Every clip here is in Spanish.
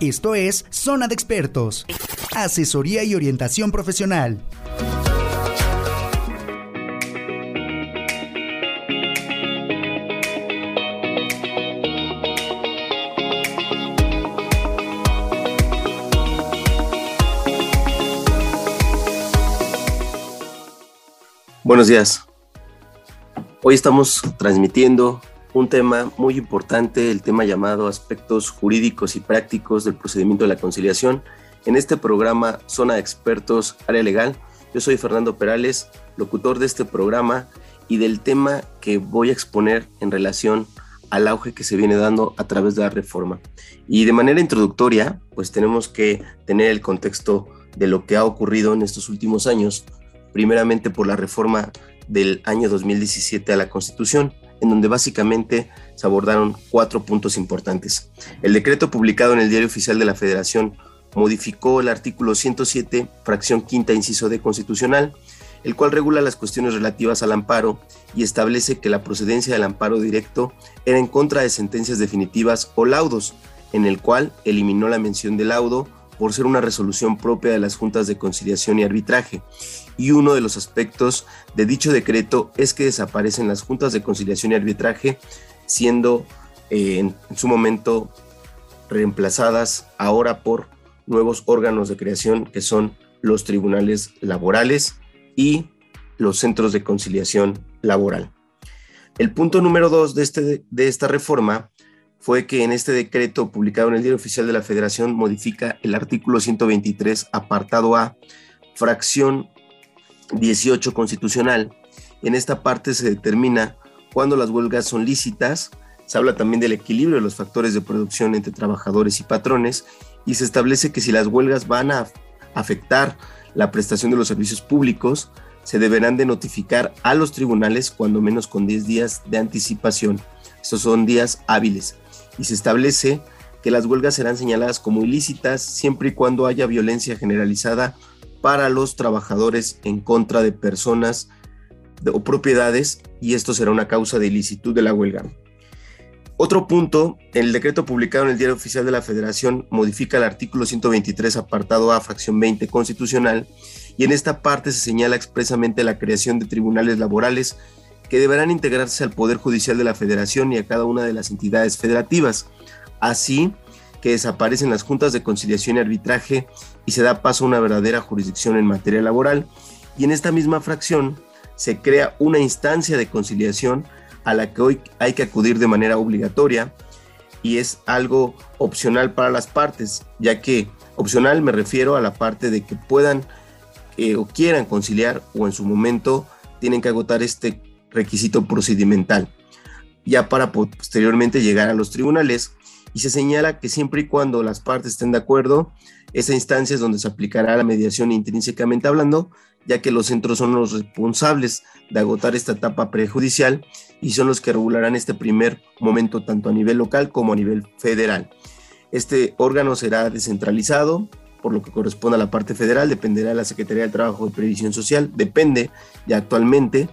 Esto es Zona de Expertos, asesoría y orientación profesional. Buenos días. Hoy estamos transmitiendo un tema muy importante, el tema llamado aspectos jurídicos y prácticos del procedimiento de la conciliación. En este programa Zona de Expertos Área Legal, yo soy Fernando Perales, locutor de este programa y del tema que voy a exponer en relación al auge que se viene dando a través de la reforma. Y de manera introductoria, pues tenemos que tener el contexto de lo que ha ocurrido en estos últimos años, primeramente por la reforma del año 2017 a la Constitución, en donde básicamente se abordaron cuatro puntos importantes. El decreto publicado en el Diario Oficial de la Federación modificó el artículo 107, fracción quinta, inciso D constitucional, el cual regula las cuestiones relativas al amparo y establece que la procedencia del amparo directo era en contra de sentencias definitivas o laudos, en el cual eliminó la mención de laudo por ser una resolución propia de las juntas de conciliación y arbitraje. Y uno de los aspectos de dicho decreto es que desaparecen las juntas de conciliación y arbitraje, siendo eh, en, su momento reemplazadas ahora por nuevos órganos de creación que son los tribunales laborales y los centros de conciliación laboral. El punto número dos de, este, de esta reforma fue que en este decreto publicado en el Diario Oficial de la Federación modifica el artículo 123, apartado A, fracción 18 constitucional. En esta parte se determina cuándo las huelgas son lícitas, se habla también del equilibrio de los factores de producción entre trabajadores y patrones y se establece que si las huelgas van a afectar la prestación de los servicios públicos, se deberán de notificar a los tribunales cuando menos con 10 días de anticipación. Estos son días hábiles y se establece que las huelgas serán señaladas como ilícitas siempre y cuando haya violencia generalizada para los trabajadores en contra de personas o propiedades y esto será una causa de ilicitud de la huelga. Otro punto, el decreto publicado en el Diario Oficial de la Federación modifica el artículo 123 apartado A, fracción 20 constitucional y en esta parte se señala expresamente la creación de tribunales laborales que deberán integrarse al Poder Judicial de la Federación y a cada una de las entidades federativas, así que desaparecen las juntas de conciliación y arbitraje y se da paso a una verdadera jurisdicción en materia laboral. Y en esta misma fracción se crea una instancia de conciliación a la que hoy hay que acudir de manera obligatoria y es algo opcional para las partes, ya que opcional me refiero a la parte de que puedan eh, o quieran conciliar o en su momento tienen que agotar este requisito procedimental, ya para posteriormente llegar a los tribunales. Y se señala que siempre y cuando las partes estén de acuerdo, esa instancia es donde se aplicará la mediación intrínsecamente hablando, ya que los centros son los responsables de agotar esta etapa prejudicial y son los que regularán este primer momento tanto a nivel local como a nivel federal. Este órgano será descentralizado, por lo que corresponde a la parte federal, dependerá de la Secretaría del Trabajo y Previsión Social, depende ya actualmente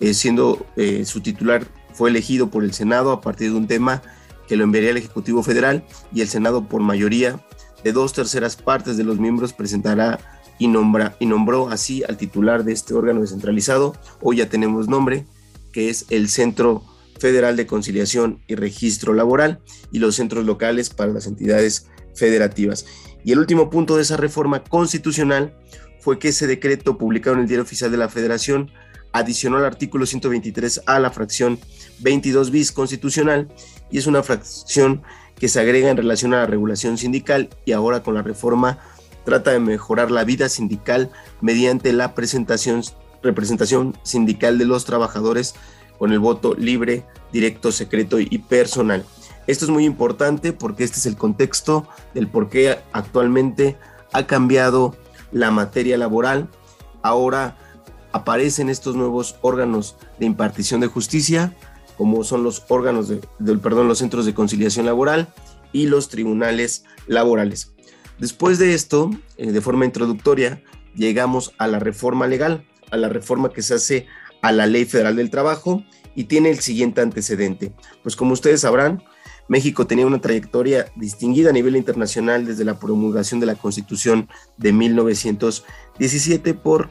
eh, siendo eh, su titular fue elegido por el Senado a partir de un tema que lo enviaría al Ejecutivo Federal y el Senado por mayoría de dos terceras partes de los miembros presentará y, nombra, y nombró así al titular de este órgano descentralizado, hoy ya tenemos nombre, que es el Centro Federal de Conciliación y Registro Laboral y los centros locales para las entidades federativas. Y el último punto de esa reforma constitucional fue que ese decreto publicado en el Diario Oficial de la Federación adicionó al artículo 123 a la fracción 22 bis constitucional y es una fracción que se agrega en relación a la regulación sindical y ahora con la reforma trata de mejorar la vida sindical mediante la presentación, representación sindical de los trabajadores con el voto libre, directo, secreto y personal. Esto es muy importante porque este es el contexto del por qué actualmente ha cambiado la materia laboral. Ahora aparecen estos nuevos órganos de impartición de justicia, como son los órganos de, del perdón, los centros de conciliación laboral y los tribunales laborales. Después de esto, eh, de forma introductoria, llegamos a la reforma legal, a la reforma que se hace a la Ley Federal del Trabajo y tiene el siguiente antecedente. Pues como ustedes sabrán, México tenía una trayectoria distinguida a nivel internacional desde la promulgación de la Constitución de 1917 por,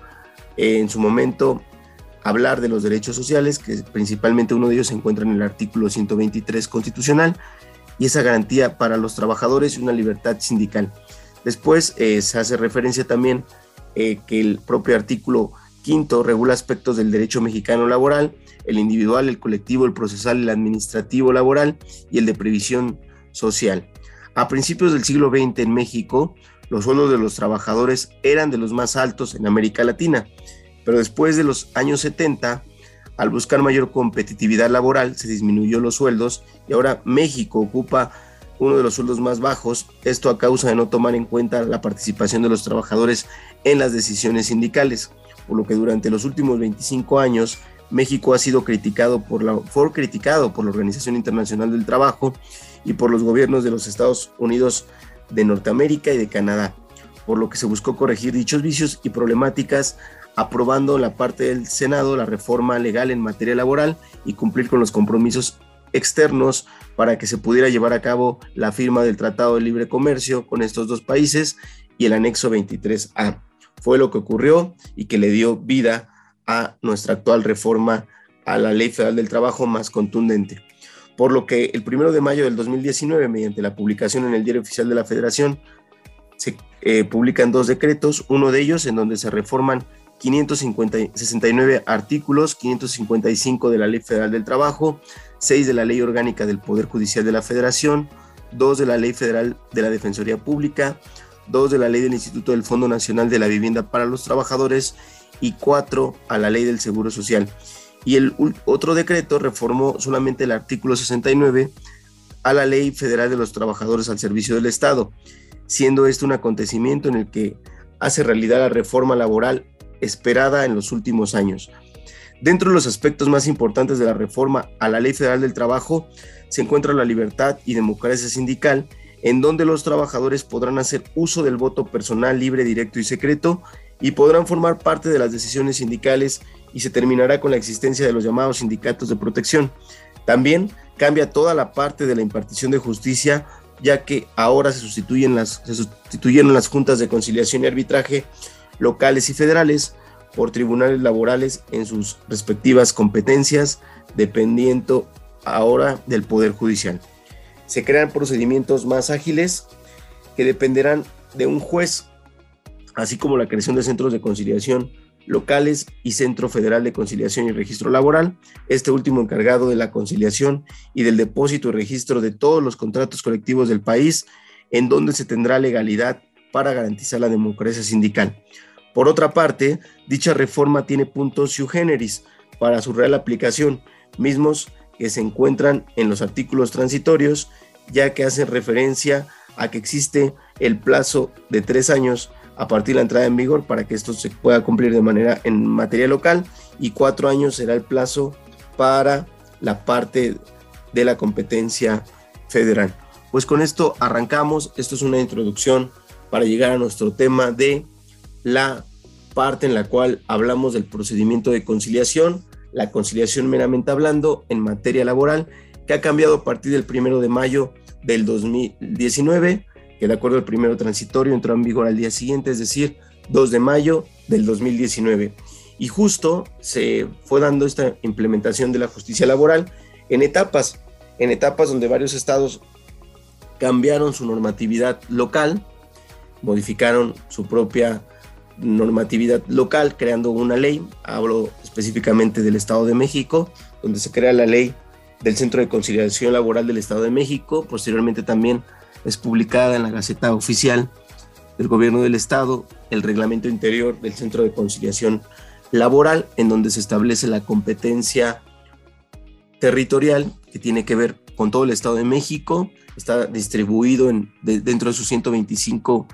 en su momento, hablar de los derechos sociales, que principalmente uno de ellos se encuentra en el artículo 123 constitucional, y esa garantía para los trabajadores y una libertad sindical. Después eh, se hace referencia también eh, que el propio artículo quinto regula aspectos del derecho mexicano laboral, el individual, el colectivo, el procesal, el administrativo laboral y el de previsión social. A principios del siglo XX en México, los sueldos de los trabajadores eran de los más altos en América Latina, pero después de los años 70, al buscar mayor competitividad laboral, se disminuyó los sueldos y ahora México ocupa uno de los sueldos más bajos, esto a causa de no tomar en cuenta la participación de los trabajadores en las decisiones sindicales, por lo que durante los últimos 25 años México ha sido criticado por la, fue criticado por la Organización Internacional del Trabajo y por los gobiernos de los Estados Unidos de Norteamérica y de Canadá, por lo que se buscó corregir dichos vicios y problemáticas aprobando la parte del Senado la reforma legal en materia laboral y cumplir con los compromisos externos para que se pudiera llevar a cabo la firma del Tratado de Libre Comercio con estos dos países y el anexo 23A. Fue lo que ocurrió y que le dio vida a nuestra actual reforma a la Ley Federal del Trabajo más contundente. Por lo que el primero de mayo del 2019, mediante la publicación en el Diario Oficial de la Federación, se eh, publican dos decretos, uno de ellos en donde se reforman 569 artículos, 555 de la Ley Federal del Trabajo, 6 de la Ley Orgánica del Poder Judicial de la Federación, 2 de la Ley Federal de la Defensoría Pública, 2 de la Ley del Instituto del Fondo Nacional de la Vivienda para los Trabajadores y 4 a la Ley del Seguro Social. Y el otro decreto reformó solamente el artículo 69 a la Ley Federal de los Trabajadores al Servicio del Estado, siendo este un acontecimiento en el que hace realidad la reforma laboral esperada en los últimos años. Dentro de los aspectos más importantes de la reforma a la Ley Federal del Trabajo se encuentra la libertad y democracia sindical, en donde los trabajadores podrán hacer uso del voto personal libre, directo y secreto y podrán formar parte de las decisiones sindicales y se terminará con la existencia de los llamados sindicatos de protección. También cambia toda la parte de la impartición de justicia, ya que ahora se sustituyen las, se sustituyeron las juntas de conciliación y arbitraje locales y federales por tribunales laborales en sus respectivas competencias, dependiendo ahora del Poder Judicial. Se crean procedimientos más ágiles que dependerán de un juez, así como la creación de centros de conciliación locales y Centro Federal de Conciliación y Registro Laboral, este último encargado de la conciliación y del depósito y registro de todos los contratos colectivos del país, en donde se tendrá legalidad para garantizar la democracia sindical. Por otra parte, dicha reforma tiene puntos sui generis para su real aplicación, mismos que se encuentran en los artículos transitorios, ya que hacen referencia a que existe el plazo de tres años a partir de la entrada en vigor para que esto se pueda cumplir de manera en materia local y cuatro años será el plazo para la parte de la competencia federal. Pues con esto arrancamos. Esto es una introducción para llegar a nuestro tema de la parte en la cual hablamos del procedimiento de conciliación, la conciliación meramente hablando en materia laboral, que ha cambiado a partir del primero de mayo del 2019, que de acuerdo al primero transitorio entró en vigor al día siguiente, es decir, 2 de mayo del 2019. Y justo se fue dando esta implementación de la justicia laboral en etapas, en etapas donde varios estados cambiaron su normatividad local, modificaron su propia normatividad local, creando una ley. Hablo específicamente del Estado de México, donde se crea la ley del Centro de Conciliación Laboral del Estado de México. Posteriormente también es publicada en la Gaceta Oficial del Gobierno del Estado el reglamento interior del Centro de Conciliación Laboral, en donde se establece la competencia territorial que tiene que ver con todo el Estado de México. Está distribuido en, dentro de sus 125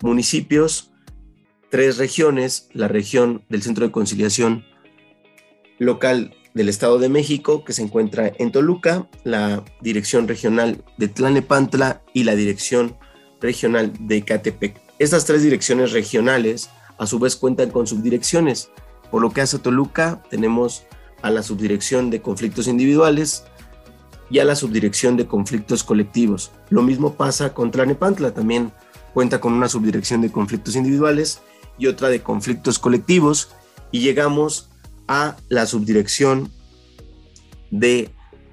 municipios tres regiones, la región del Centro de Conciliación Local del Estado de México, que se encuentra en Toluca, la Dirección Regional de Tlanepantla y la Dirección Regional de Catepec. Estas tres direcciones regionales a su vez cuentan con subdirecciones. Por lo que hace Toluca, tenemos a la subdirección de conflictos individuales, y a la subdirección de conflictos colectivos. Lo mismo pasa con Tlanepantla, también cuenta con una subdirección de conflictos individuales y otra de conflictos colectivos y llegamos a la subdirección de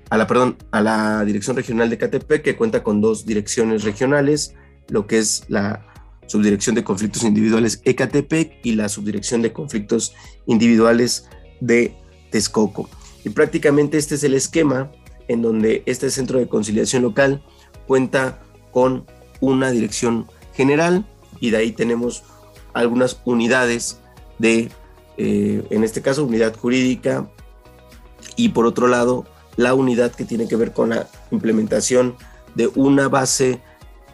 a la perdón, a la Dirección Regional de Catepec que cuenta con dos direcciones regionales, lo que es la Subdirección de Conflictos Individuales Ecatepec y la Subdirección de Conflictos Individuales de Texcoco. Y prácticamente este es el esquema en donde este centro de conciliación local cuenta con una dirección general y de ahí tenemos algunas unidades de, eh, en este caso, unidad jurídica y por otro lado, la unidad que tiene que ver con la implementación de una base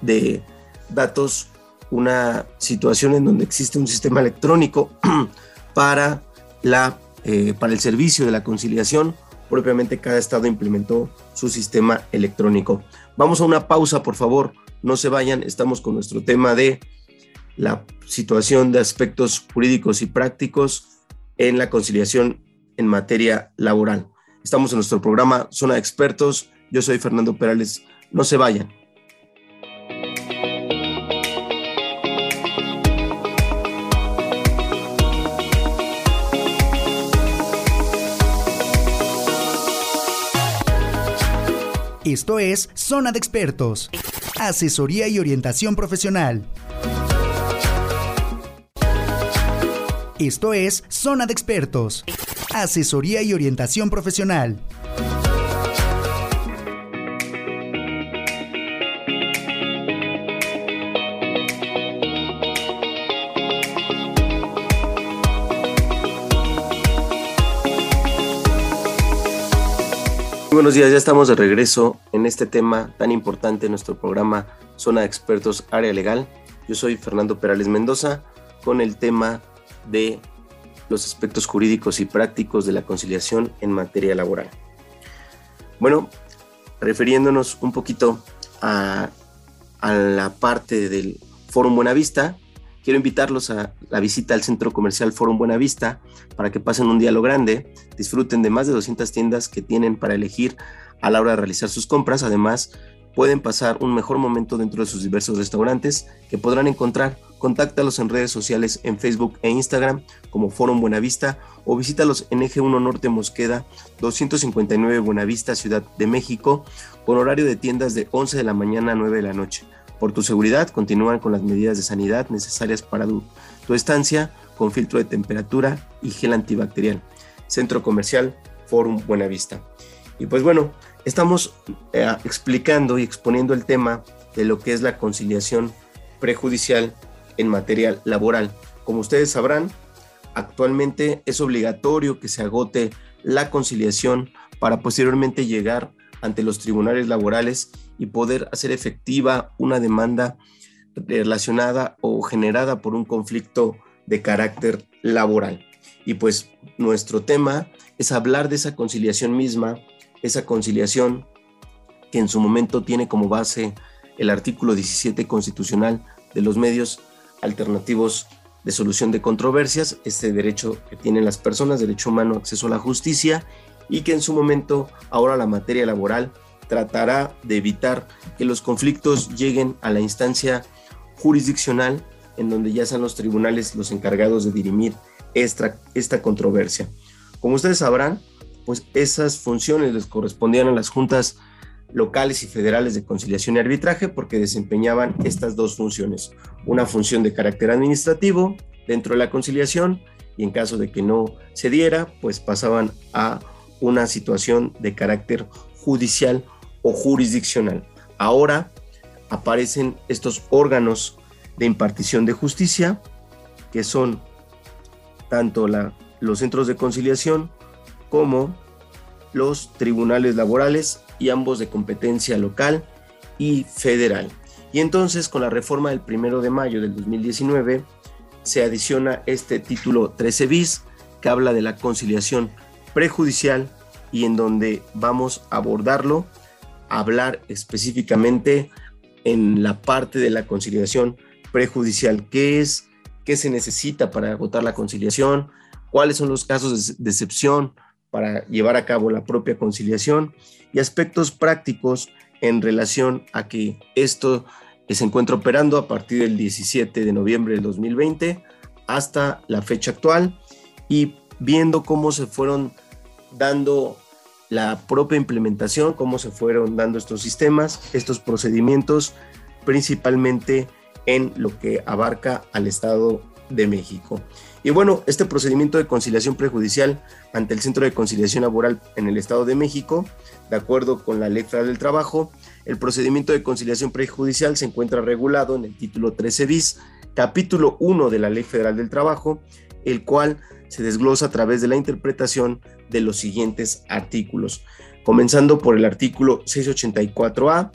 de datos, una situación en donde existe un sistema electrónico para, la, eh, para el servicio de la conciliación. Propiamente cada estado implementó su sistema electrónico. Vamos a una pausa, por favor. No se vayan. Estamos con nuestro tema de la situación de aspectos jurídicos y prácticos en la conciliación en materia laboral. Estamos en nuestro programa Zona de Expertos. Yo soy Fernando Perales. No se vayan. Esto es Zona de Expertos. Asesoría y orientación profesional. Esto es Zona de Expertos. Asesoría y orientación profesional. buenos días, ya estamos de regreso en este tema tan importante en nuestro programa Zona de Expertos Área Legal. Yo soy Fernando Perales Mendoza con el tema de los aspectos jurídicos y prácticos de la conciliación en materia laboral. Bueno, refiriéndonos un poquito a, la parte del Fórum Buenavista, quiero invitarlos a la visita al Centro Comercial Fórum Buenavista para que pasen un lo grande, disfruten de más de 200 tiendas que tienen para elegir a la hora de realizar sus compras. Además, pueden pasar un mejor momento dentro de sus diversos restaurantes que podrán encontrar Contáctalos en redes sociales en Facebook e Instagram como Forum Buenavista o visítalos en Eje 1 Norte Mosqueda 259 Buenavista, Ciudad de México, con horario de tiendas de 11 de la mañana a 9 de la noche. Por tu seguridad, continúan con las medidas de sanidad necesarias para tu, estancia con filtro de temperatura y gel antibacterial. Centro Comercial Forum Buenavista. Y pues bueno, estamos eh, explicando y exponiendo el tema de lo que es la conciliación prejudicial en materia laboral. Como ustedes sabrán, actualmente es obligatorio que se agote la conciliación para posteriormente llegar ante los tribunales laborales y poder hacer efectiva una demanda relacionada o generada por un conflicto de carácter laboral. Y pues nuestro tema es hablar de esa conciliación misma, esa conciliación que en su momento tiene como base el artículo 17 constitucional de los medios alternativos de solución de controversias, este derecho que tienen las personas, derecho humano, acceso a la justicia, y que en su momento ahora la materia laboral tratará de evitar que los conflictos lleguen a la instancia jurisdiccional en donde ya sean los tribunales los encargados de dirimir esta, esta controversia. Como ustedes sabrán, pues esas funciones les correspondían a las juntas locales y federales de conciliación y arbitraje porque desempeñaban estas dos funciones. Una función de carácter administrativo dentro de la conciliación y en caso de que no se diera, pues pasaban a una situación de carácter judicial o jurisdiccional. Ahora aparecen estos órganos de impartición de justicia, que son tanto los centros de conciliación como los tribunales laborales y ambos de competencia local y federal. Y entonces con la reforma del primero de mayo del 2019 se adiciona este título 13 bis que habla de la conciliación prejudicial y en donde vamos a abordarlo, hablar específicamente en la parte de la conciliación prejudicial, qué es, qué se necesita para agotar la conciliación, cuáles son los casos de excepción, para llevar a cabo la propia conciliación y aspectos prácticos en relación a que esto se encuentra operando a partir del 17 de noviembre del 2020 hasta la fecha actual y viendo cómo se fueron dando la propia implementación, cómo se fueron dando estos sistemas, estos procedimientos, principalmente en lo que abarca al Estado de México. Y bueno, este procedimiento de conciliación prejudicial ante el Centro de Conciliación Laboral en el Estado de México, de acuerdo con la Ley Federal del Trabajo, el procedimiento de conciliación prejudicial se encuentra regulado en el título 13 bis, capítulo 1 de la Ley Federal del Trabajo, el cual se desglosa a través de la interpretación de los siguientes artículos, comenzando por el artículo 684A,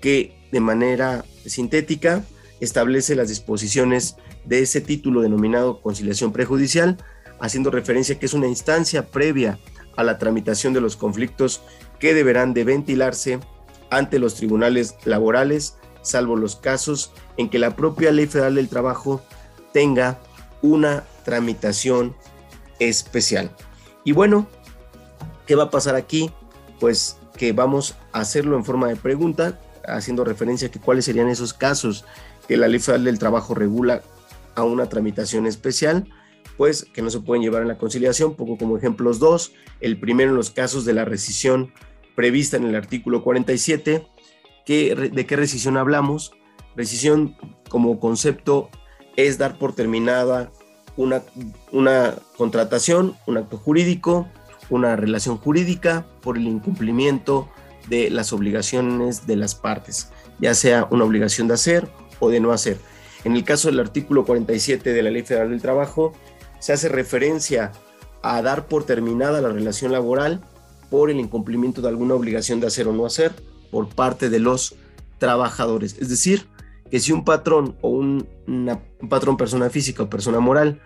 que de manera sintética establece las disposiciones de ese título denominado conciliación prejudicial, haciendo referencia que es una instancia previa a la tramitación de los conflictos que deberán de ventilarse ante los tribunales laborales, salvo los casos en que la propia Ley Federal del Trabajo tenga una tramitación especial. Y bueno, ¿qué va a pasar aquí? Pues que vamos a hacerlo en forma de pregunta, haciendo referencia a que cuáles serían esos casos que la Ley Federal del Trabajo regula a una tramitación especial, pues que no se pueden llevar en la conciliación, poco como ejemplos dos. El primero en los casos de la rescisión prevista en el artículo 47. que ¿De qué rescisión hablamos? Rescisión como concepto es dar por terminada una, una contratación, un acto jurídico, una relación jurídica por el incumplimiento de las obligaciones de las partes, ya sea una obligación de hacer o de no hacer. En el caso del artículo 47 de la Ley Federal del Trabajo, se hace referencia a dar por terminada la relación laboral por el incumplimiento de alguna obligación de hacer o no hacer por parte de los trabajadores. Es decir, que si un patrón o un, patrón persona física o persona moral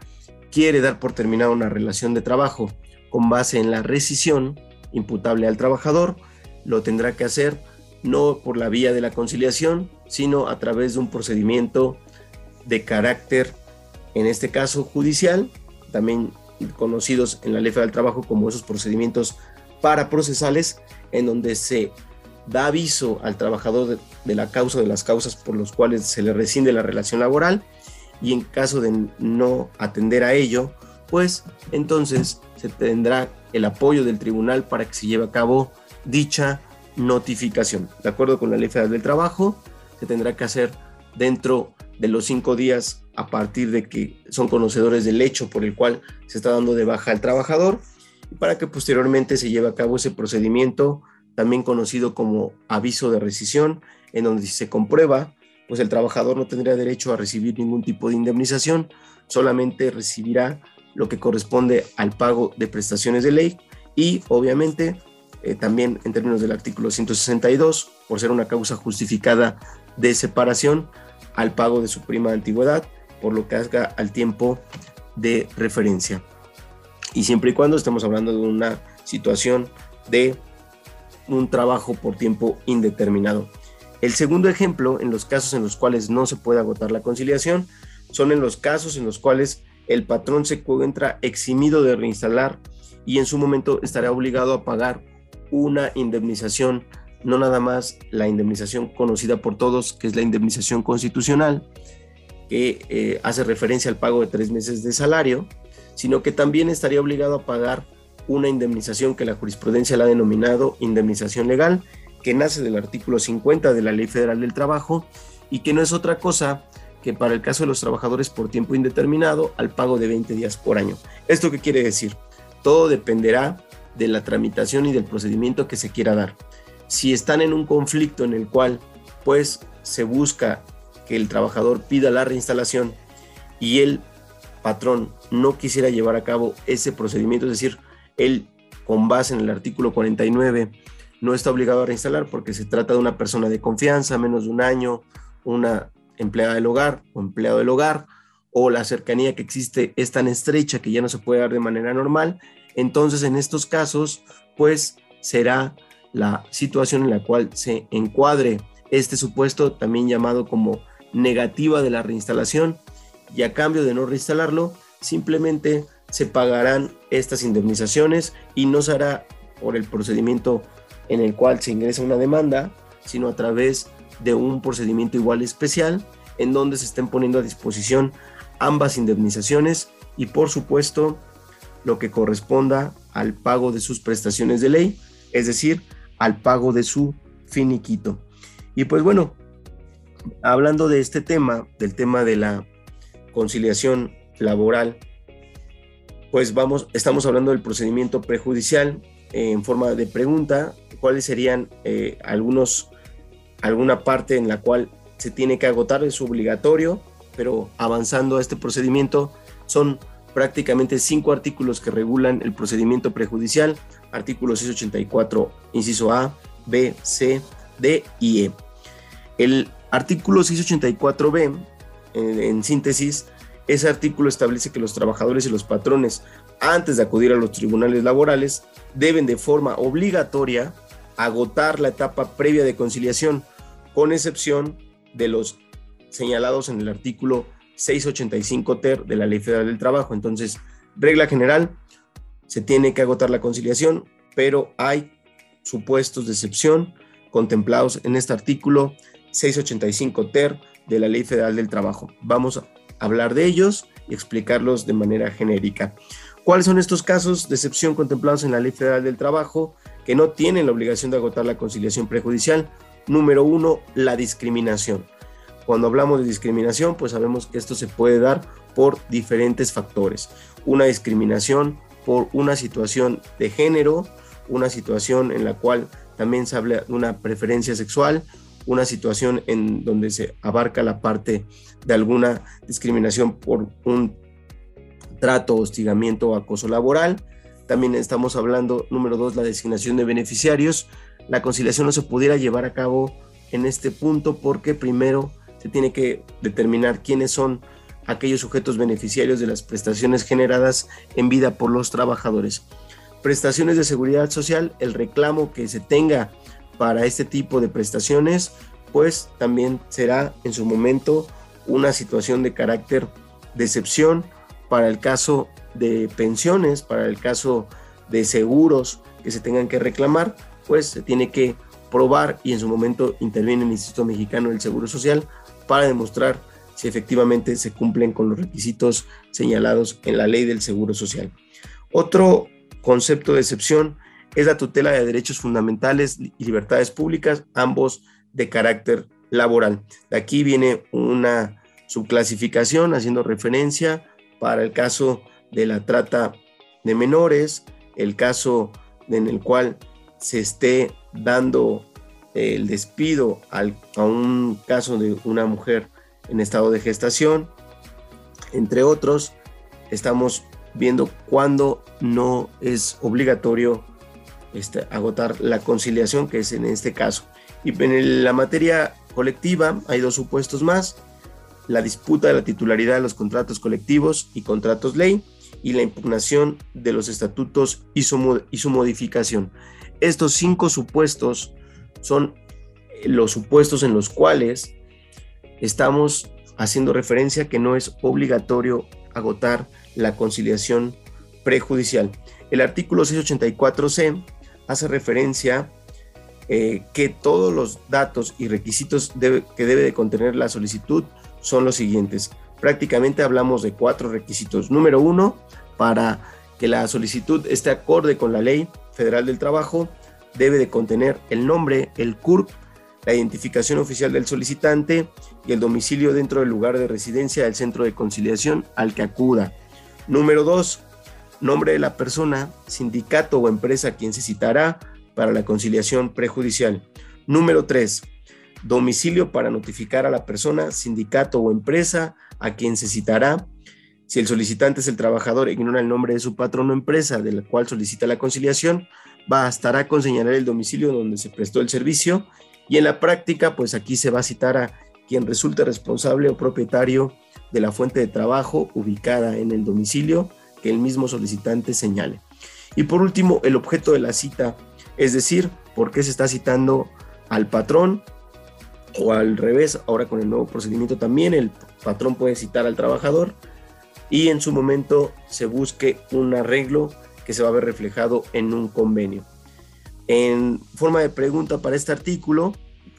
quiere dar por terminada una relación de trabajo con base en la rescisión imputable al trabajador, lo tendrá que hacer no por la vía de la conciliación, sino a través de un procedimiento de carácter, en este caso judicial, también conocidos en la ley federal del trabajo como esos procedimientos para procesales, en donde se da aviso al trabajador de, la causa de las causas por los cuales se le rescinde la relación laboral y en caso de no atender a ello, pues entonces se tendrá el apoyo del tribunal para que se lleve a cabo dicha notificación. De acuerdo con la Ley Federal del Trabajo, se tendrá que hacer dentro de los cinco días a partir de que son conocedores del hecho por el cual se está dando de baja al trabajador para que posteriormente se lleve a cabo ese procedimiento también conocido como aviso de rescisión, en donde si se comprueba, pues el trabajador no tendría derecho a recibir ningún tipo de indemnización, solamente recibirá lo que corresponde al pago de prestaciones de ley y obviamente eh, también en términos del artículo 162, por ser una causa justificada de separación, al pago de su prima de antigüedad, por lo que haga al tiempo de referencia. Y siempre y cuando estemos hablando de una situación de un trabajo por tiempo indeterminado. El segundo ejemplo, en los casos en los cuales no se puede agotar la conciliación, son en los casos en los cuales el patrón se encuentra eximido de reinstalar y en su momento estará obligado a pagar una indemnización, no nada más la indemnización conocida por todos, que es la indemnización constitucional, que eh, hace referencia al pago de tres meses de salario, sino que también estaría obligado a pagar una indemnización que la jurisprudencia la ha denominado indemnización legal, que nace del artículo 50 de la Ley Federal del Trabajo y que no es otra cosa que para el caso de los trabajadores por tiempo indeterminado al pago de 20 días por año. ¿Esto qué quiere decir? Todo dependerá de la tramitación y del procedimiento que se quiera dar. Si están en un conflicto en el cual pues se busca que el trabajador pida la reinstalación y el patrón no quisiera llevar a cabo ese procedimiento, es decir, él con base en el artículo 49 no está obligado a reinstalar porque se trata de una persona de confianza, menos de un año, una empleada del hogar o empleado del hogar, o la cercanía que existe es tan estrecha que ya no se puede dar de manera normal, entonces en estos casos, pues será la situación en la cual se encuadre este supuesto, también llamado como negativa de la reinstalación, y a cambio de no reinstalarlo, simplemente se pagarán estas indemnizaciones y no se hará por el procedimiento en el cual se ingresa una demanda, sino a través de un procedimiento igual especial en donde se estén poniendo a disposición ambas indemnizaciones y por supuesto lo que corresponda al pago de sus prestaciones de ley, es decir, al pago de su finiquito. Y pues bueno, hablando de este tema, del tema de la conciliación laboral, pues vamos, estamos hablando del procedimiento prejudicial en forma de pregunta, cuáles serían eh, algunos, alguna parte en la cual se tiene que agotar, es obligatorio, pero avanzando a este procedimiento son prácticamente cinco artículos que regulan el procedimiento prejudicial, artículos 684, inciso A, B, C, D y E. El artículo 684b, en, síntesis, ese artículo establece que los trabajadores y los patrones, antes de acudir a los tribunales laborales, deben de forma obligatoria agotar la etapa previa de conciliación, con excepción de los señalados en el artículo 685 ter de la Ley Federal del Trabajo. Entonces, regla general, se tiene que agotar la conciliación, pero hay supuestos de excepción contemplados en este artículo 685 ter de la Ley Federal del Trabajo. Vamos a hablar de ellos y explicarlos de manera genérica. ¿Cuáles son estos casos de excepción contemplados en la Ley Federal del Trabajo que no tienen la obligación de agotar la conciliación prejudicial? Número uno, la discriminación. Cuando hablamos de discriminación, pues sabemos que esto se puede dar por diferentes factores. Una discriminación por una situación de género, una situación en la cual también se habla de una preferencia sexual, una situación en donde se abarca la parte de alguna discriminación por un trato, hostigamiento o acoso laboral. También estamos hablando, número dos, la designación de beneficiarios. La conciliación no se pudiera llevar a cabo en este punto porque primero se tiene que determinar quiénes son aquellos sujetos beneficiarios de las prestaciones generadas en vida por los trabajadores. Prestaciones de seguridad social, el reclamo que se tenga para este tipo de prestaciones, pues también será en su momento una situación de carácter de excepción para el caso de pensiones, para el caso de seguros que se tengan que reclamar, pues se tiene que probar y en su momento interviene el Instituto Mexicano del Seguro Social para demostrar si efectivamente se cumplen con los requisitos señalados en la ley del Seguro Social. Otro concepto de excepción es la tutela de derechos fundamentales y libertades públicas, ambos de carácter laboral. De aquí viene una subclasificación haciendo referencia para el caso de la trata de menores, el caso en el cual se esté dando el despido a un caso de una mujer en estado de gestación, entre otros, estamos viendo cuándo no es obligatorio este, agotar la conciliación, que es en este caso. Y en la materia colectiva hay dos supuestos más, la disputa de la titularidad de los contratos colectivos y contratos ley y la impugnación de los estatutos y su, y su modificación. Estos cinco supuestos son los supuestos en los cuales estamos haciendo referencia que no es obligatorio agotar la conciliación prejudicial. El artículo 684c hace referencia eh, que todos los datos y requisitos que debe de contener la solicitud son los siguientes. Prácticamente hablamos de cuatro requisitos. Número uno, para que la solicitud esté acorde con la ley federal del trabajo, debe de contener el nombre, el CURP, la identificación oficial del solicitante y el domicilio dentro del lugar de residencia del centro de conciliación al que acuda. Número 2. Nombre de la persona, sindicato o empresa a quien se citará para la conciliación prejudicial. Número 3. Domicilio para notificar a la persona, sindicato o empresa a quien se citará. Si el solicitante es el trabajador, ignora el nombre de su patrón o empresa de la cual solicita la conciliación, bastará con señalar el domicilio donde se prestó el servicio y en la práctica, pues aquí se va a citar a quien resulte responsable o propietario de la fuente de trabajo ubicada en el domicilio que el mismo solicitante señale. Y por último, el objeto de la cita, es decir, por qué se está citando al patrón o al revés, ahora con el nuevo procedimiento también el patrón puede citar al trabajador y en su momento se busque un arreglo que se va a ver reflejado en un convenio. En forma de pregunta para este artículo,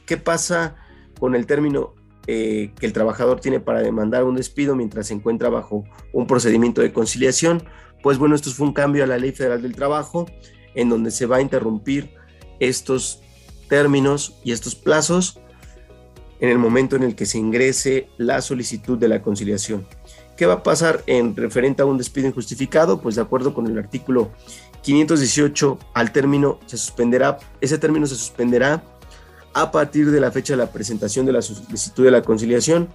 ¿qué pasa con el término eh, que el trabajador tiene para demandar un despido mientras se encuentra bajo un procedimiento de conciliación? Pues bueno, esto fue un cambio a la Ley Federal del Trabajo, en donde se va a interrumpir estos términos y estos plazos en el momento en el que se ingrese la solicitud de la conciliación. ¿Qué va a pasar en referente a un despido injustificado? Pues de acuerdo con el artículo 518, al término se suspenderá, ese término se suspenderá a partir de la fecha de la presentación de la solicitud de la conciliación,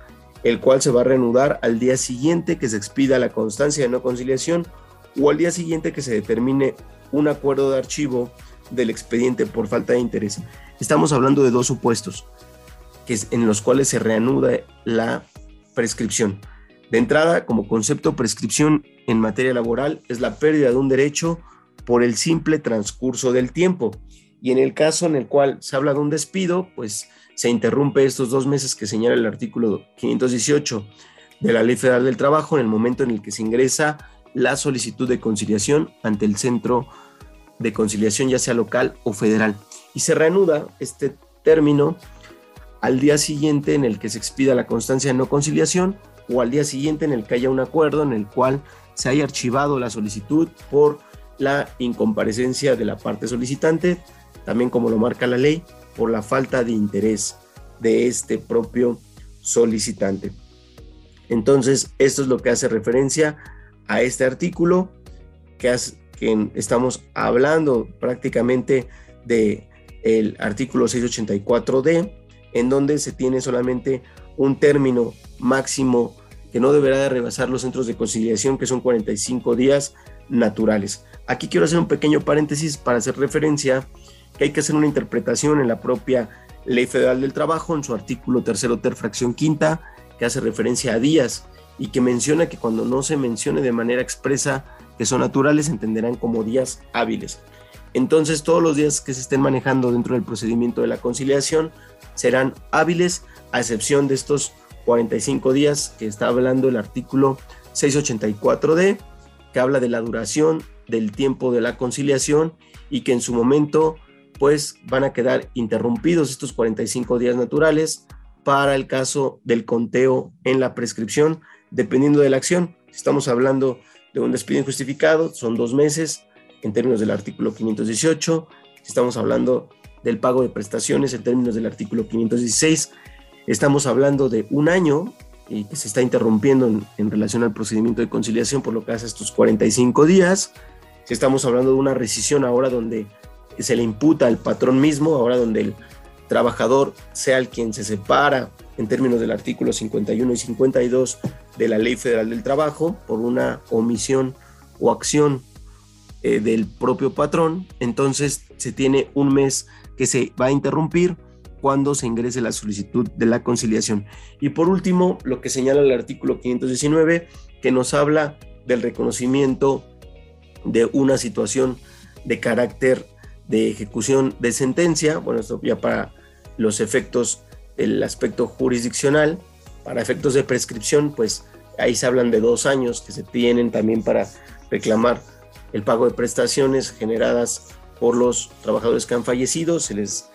el cual se va a reanudar al día siguiente que se expida la constancia de no conciliación o al día siguiente que se determine un acuerdo de archivo del expediente por falta de interés. Estamos hablando de dos supuestos que en los cuales se reanuda la prescripción. De entrada, como concepto, prescripción en materia laboral es la pérdida de un derecho por el simple transcurso del tiempo. Y en el caso en el cual se habla de un despido, pues se interrumpe estos dos meses que señala el artículo 518 de la Ley Federal del Trabajo en el momento en el que se ingresa la solicitud de conciliación ante el centro de conciliación, ya sea local o federal. Y se reanuda este término al día siguiente en el que se expida la constancia de no conciliación o al día siguiente en el que haya un acuerdo en el cual se haya archivado la solicitud por la incomparecencia de la parte solicitante, también como lo marca la ley, por la falta de interés de este propio solicitante. Entonces, esto es lo que hace referencia a este artículo que, que estamos hablando prácticamente de el artículo 684D, en donde se tiene solamente un término máximo que no deberá de rebasar los centros de conciliación, que son 45 días naturales. Aquí quiero hacer un pequeño paréntesis para hacer referencia que hay que hacer una interpretación en la propia Ley Federal del Trabajo, en su artículo tercero ter fracción quinta, que hace referencia a días y que menciona que cuando no se mencione de manera expresa que son naturales, entenderán como días hábiles. Entonces, todos los días que se estén manejando dentro del procedimiento de la conciliación serán hábiles, a excepción de estos 45 días que está hablando el artículo 684D, que habla de la duración del tiempo de la conciliación y que en su momento pues van a quedar interrumpidos estos 45 días naturales para el caso del conteo en la prescripción, dependiendo de la acción. Si estamos hablando de un despido injustificado, son dos meses en términos del artículo 518. Si estamos hablando del pago de prestaciones en términos del artículo 516, estamos hablando de un año y que se está interrumpiendo en, en, relación al procedimiento de conciliación por lo que hace estos 45 días. Si estamos hablando de una rescisión ahora donde se le imputa al patrón mismo, ahora donde el trabajador sea el quien se separa en términos del artículo 51 y 52 de la Ley Federal del Trabajo por una omisión o acción eh, del propio patrón, entonces se tiene un mes que se va a interrumpir cuando se ingrese la solicitud de la conciliación. Y por último, lo que señala el artículo 519, que nos habla del reconocimiento de una situación de carácter de ejecución de sentencia, bueno, esto ya para los efectos del aspecto jurisdiccional, para efectos de prescripción, pues ahí se hablan de dos años que se tienen también para reclamar el pago de prestaciones generadas por los trabajadores que han fallecido, se les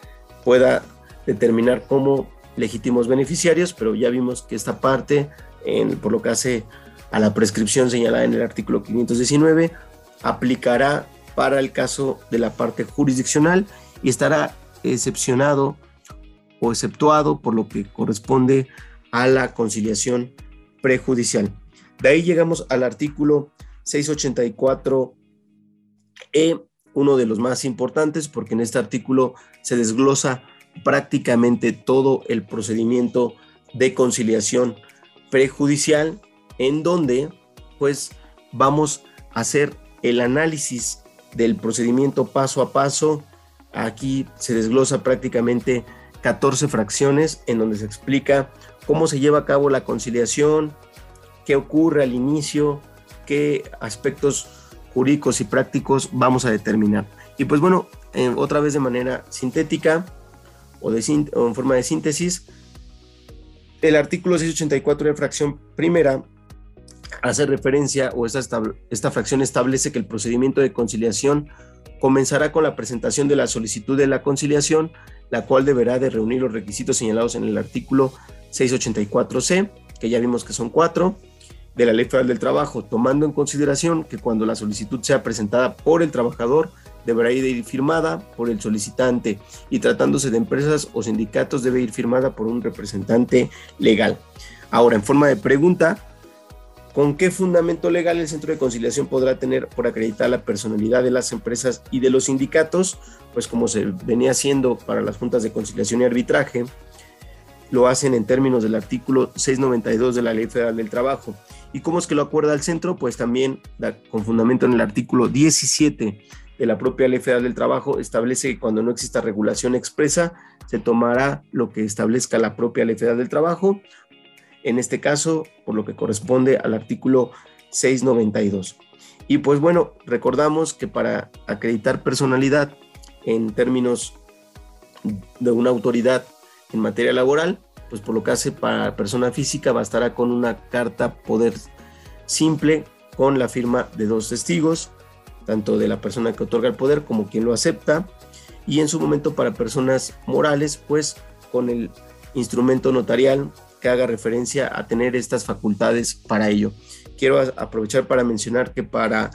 pueda determinar como legítimos beneficiarios, pero ya vimos que esta parte, en, por lo que hace a la prescripción señalada en el artículo 519, aplicará para el caso de la parte jurisdiccional y estará excepcionado o exceptuado por lo que corresponde a la conciliación prejudicial. De ahí llegamos al artículo 684E, uno de los más importantes, porque en este artículo se desglosa prácticamente todo el procedimiento de conciliación prejudicial, en donde pues vamos a hacer el análisis del procedimiento paso a paso. Aquí se desglosa prácticamente 14 fracciones en donde se explica cómo se lleva a cabo la conciliación, qué ocurre al inicio, qué aspectos jurídicos y prácticos vamos a determinar. Y pues bueno, otra vez de manera sintética o, de, en forma de síntesis, el artículo 684 de fracción primera hace referencia o esta, esta fracción establece que el procedimiento de conciliación comenzará con la presentación de la solicitud de la conciliación, la cual deberá de reunir los requisitos señalados en el artículo 684C, que ya vimos que son cuatro, de la Ley Federal del Trabajo, tomando en consideración que cuando la solicitud sea presentada por el trabajador, deberá ir firmada por el solicitante y tratándose de empresas o sindicatos debe ir firmada por un representante legal. Ahora, en forma de pregunta, ¿con qué fundamento legal el Centro de Conciliación podrá tener por acreditar la personalidad de las empresas y de los sindicatos? Pues como se venía haciendo para las juntas de conciliación y arbitraje, lo hacen en términos del artículo 692 de la Ley Federal del Trabajo. ¿Y cómo es que lo acuerda el centro? Pues también con fundamento en el artículo 17 de la propia Ley Federal del Trabajo establece que cuando no exista regulación expresa, se tomará lo que establezca la propia Ley Federal del Trabajo, en este caso, por lo que corresponde al artículo 692. Y pues bueno, recordamos que para acreditar personalidad en términos de una autoridad en materia laboral, pues por lo que hace para persona física bastará con una carta poder simple con la firma de dos testigos, tanto de la persona que otorga el poder como quien lo acepta, y en su momento para personas morales, pues con el instrumento notarial que haga referencia a tener estas facultades para ello. Quiero aprovechar para mencionar que para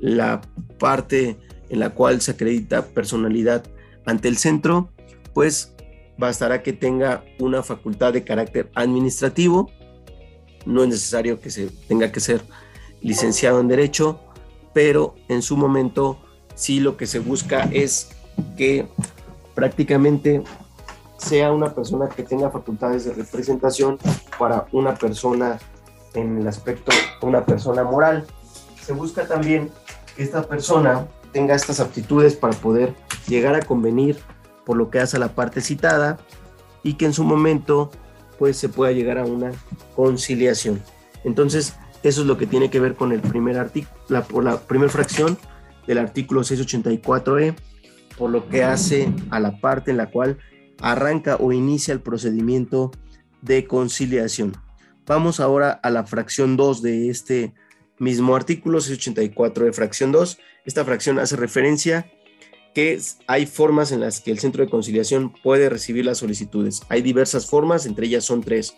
la parte en la cual se acredita personalidad ante el centro, pues bastará que tenga una facultad de carácter administrativo, no es necesario que se tenga que ser licenciado en derecho, pero en su momento sí lo que se busca es que prácticamente sea una persona que tenga facultades de representación para una persona en el aspecto una persona moral. Se busca también que esta persona tenga estas aptitudes para poder llegar a convenir por lo que hace a la parte citada y que en su momento pues se pueda llegar a una conciliación. Entonces, eso es lo que tiene que ver con el primer artículo, por la primera fracción del artículo 684E, por lo que hace a la parte en la cual arranca o inicia el procedimiento de conciliación. Vamos ahora a la fracción 2 de este mismo artículo 684 de fracción 2. Esta fracción hace referencia que hay formas en las que el centro de conciliación puede recibir las solicitudes. Hay diversas formas, entre ellas son tres.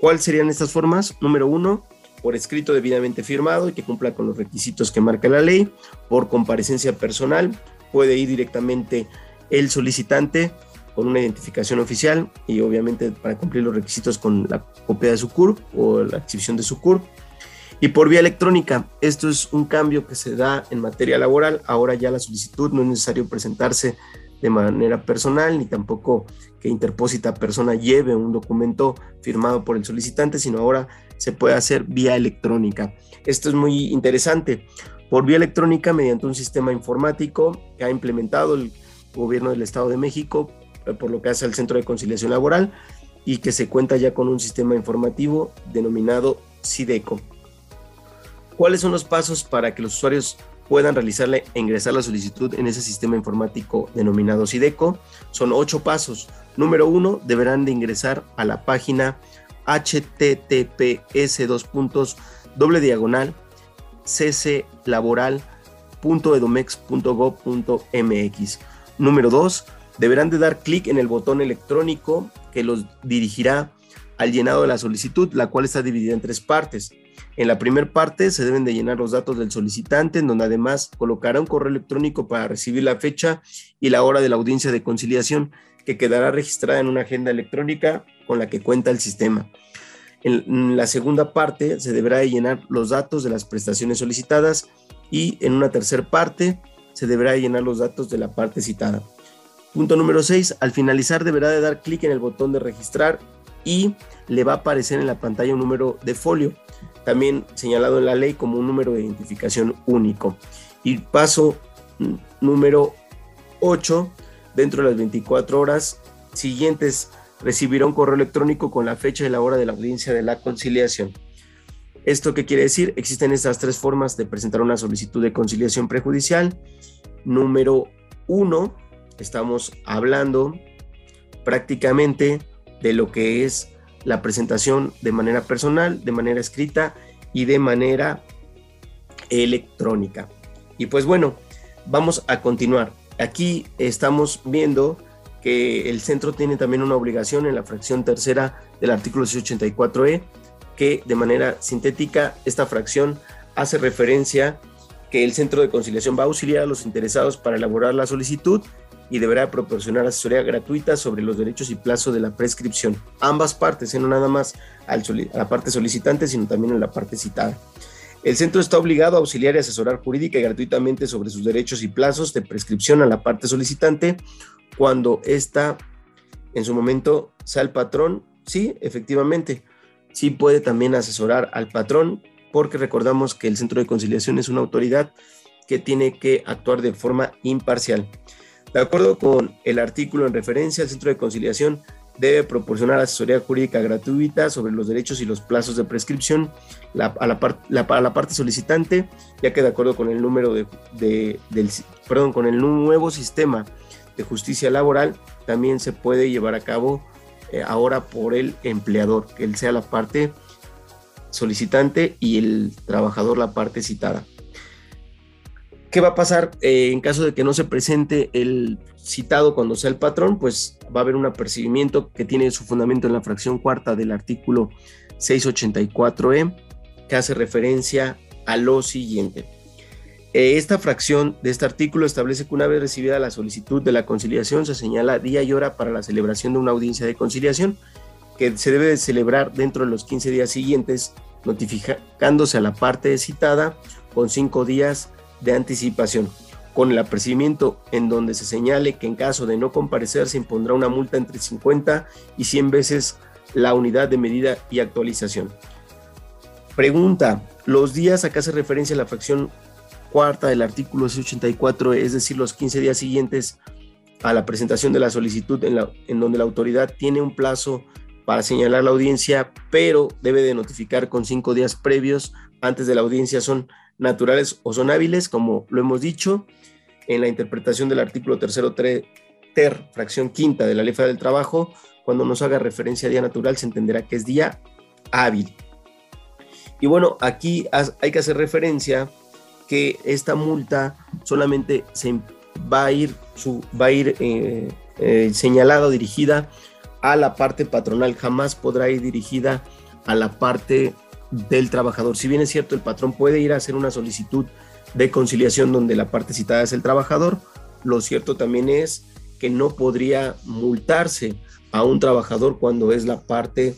¿Cuáles serían estas formas? Número uno, por escrito debidamente firmado y que cumpla con los requisitos que marca la ley. Por comparecencia personal, puede ir directamente el solicitante con una identificación oficial y obviamente para cumplir los requisitos con la copia de su CURP o la exhibición de su CURP y por vía electrónica, esto es un cambio que se da en materia laboral. Ahora ya la solicitud no es necesario presentarse de manera personal ni tampoco que interpósita persona lleve un documento firmado por el solicitante, sino ahora se puede hacer vía electrónica. Esto es muy interesante. Por vía electrónica, mediante un sistema informático que ha implementado el gobierno del Estado de México, por lo que hace al Centro de Conciliación Laboral, y que se cuenta ya con un sistema informativo denominado SIDECO. ¿Cuáles son los pasos para que los usuarios puedan realizarle e ingresar la solicitud en ese sistema informático denominado SIDECO? Son ocho pasos. Número uno, deberán de ingresar a la página https dos puntos doble diagonal. Número dos, deberán de dar clic en el botón electrónico que los dirigirá al llenado de la solicitud, la cual está dividida en tres partes. En la primera parte se deben de llenar los datos del solicitante, en donde además colocará un correo electrónico para recibir la fecha y la hora de la audiencia de conciliación, que quedará registrada en una agenda electrónica con la que cuenta el sistema. En la segunda parte se deberá de llenar los datos de las prestaciones solicitadas y en una tercera parte se deberá de llenar los datos de la parte citada. Punto número 6. Al finalizar deberá de dar clic en el botón de registrar y le va a aparecer en la pantalla un número de folio, también señalado en la ley como un número de identificación único. Y paso número 8, dentro de las 24 horas siguientes recibirá un correo electrónico con la fecha y la hora de la audiencia de la conciliación. ¿Esto qué quiere decir? Existen estas tres formas de presentar una solicitud de conciliación prejudicial. Número 1, estamos hablando prácticamente de lo que es la presentación de manera personal, de manera escrita y de manera electrónica. Y pues bueno, vamos a continuar. Aquí estamos viendo que el centro tiene también una obligación en la fracción tercera del artículo 684E, que de manera sintética esta fracción hace referencia que el centro de conciliación va a auxiliar a los interesados para elaborar la solicitud y deberá proporcionar asesoría gratuita sobre los derechos y plazo de la prescripción. Ambas partes, ¿eh? no nada más a la parte solicitante, sino también en la parte citada. El centro está obligado a auxiliar y asesorar jurídica y gratuitamente sobre sus derechos y plazos de prescripción a la parte solicitante cuando ésta en su momento sea el patrón. Sí, efectivamente, sí puede también asesorar al patrón porque recordamos que el centro de conciliación es una autoridad que tiene que actuar de forma imparcial. De acuerdo con el artículo en referencia, el centro de conciliación debe proporcionar asesoría jurídica gratuita sobre los derechos y los plazos de prescripción a, la parte solicitante, ya que de acuerdo con el número de, del, perdón, con el nuevo sistema de justicia laboral, también se puede llevar a cabo eh, ahora por el empleador, que él sea la parte solicitante y el trabajador la parte citada. ¿Qué va a pasar eh, en caso de que no se presente el citado cuando sea el patrón? Pues va a haber un apercibimiento que tiene su fundamento en la fracción cuarta del artículo 684E, que hace referencia a lo siguiente. Eh, esta fracción de este artículo establece que una vez recibida la solicitud de la conciliación se señala día y hora para la celebración de una audiencia de conciliación que se debe de celebrar dentro de los 15 días siguientes, notificándose a la parte citada con cinco días de anticipación, con el apercibimiento en donde se señale que en caso de no comparecer se impondrá una multa entre 50 y 100 veces la unidad de medida y actualización. Pregunta, los días acá hace referencia a la fracción cuarta del artículo 684, es decir, los 15 días siguientes a la presentación de la solicitud en, la, en donde la autoridad tiene un plazo para señalar la audiencia, pero debe de notificar con cinco días previos antes de la audiencia son naturales o son hábiles, como lo hemos dicho, en la interpretación del artículo tercero ter, fracción quinta de la Ley del Trabajo, cuando nos haga referencia a día natural se entenderá que es día hábil. Y bueno, aquí hay que hacer referencia que esta multa solamente se va a ir, va a ir eh, eh, señalada o dirigida a la parte patronal, jamás podrá ir dirigida a la parte del trabajador. Si bien es cierto, el patrón puede ir a hacer una solicitud de conciliación donde la parte citada es el trabajador, lo cierto también es que no podría multarse a un trabajador cuando es la parte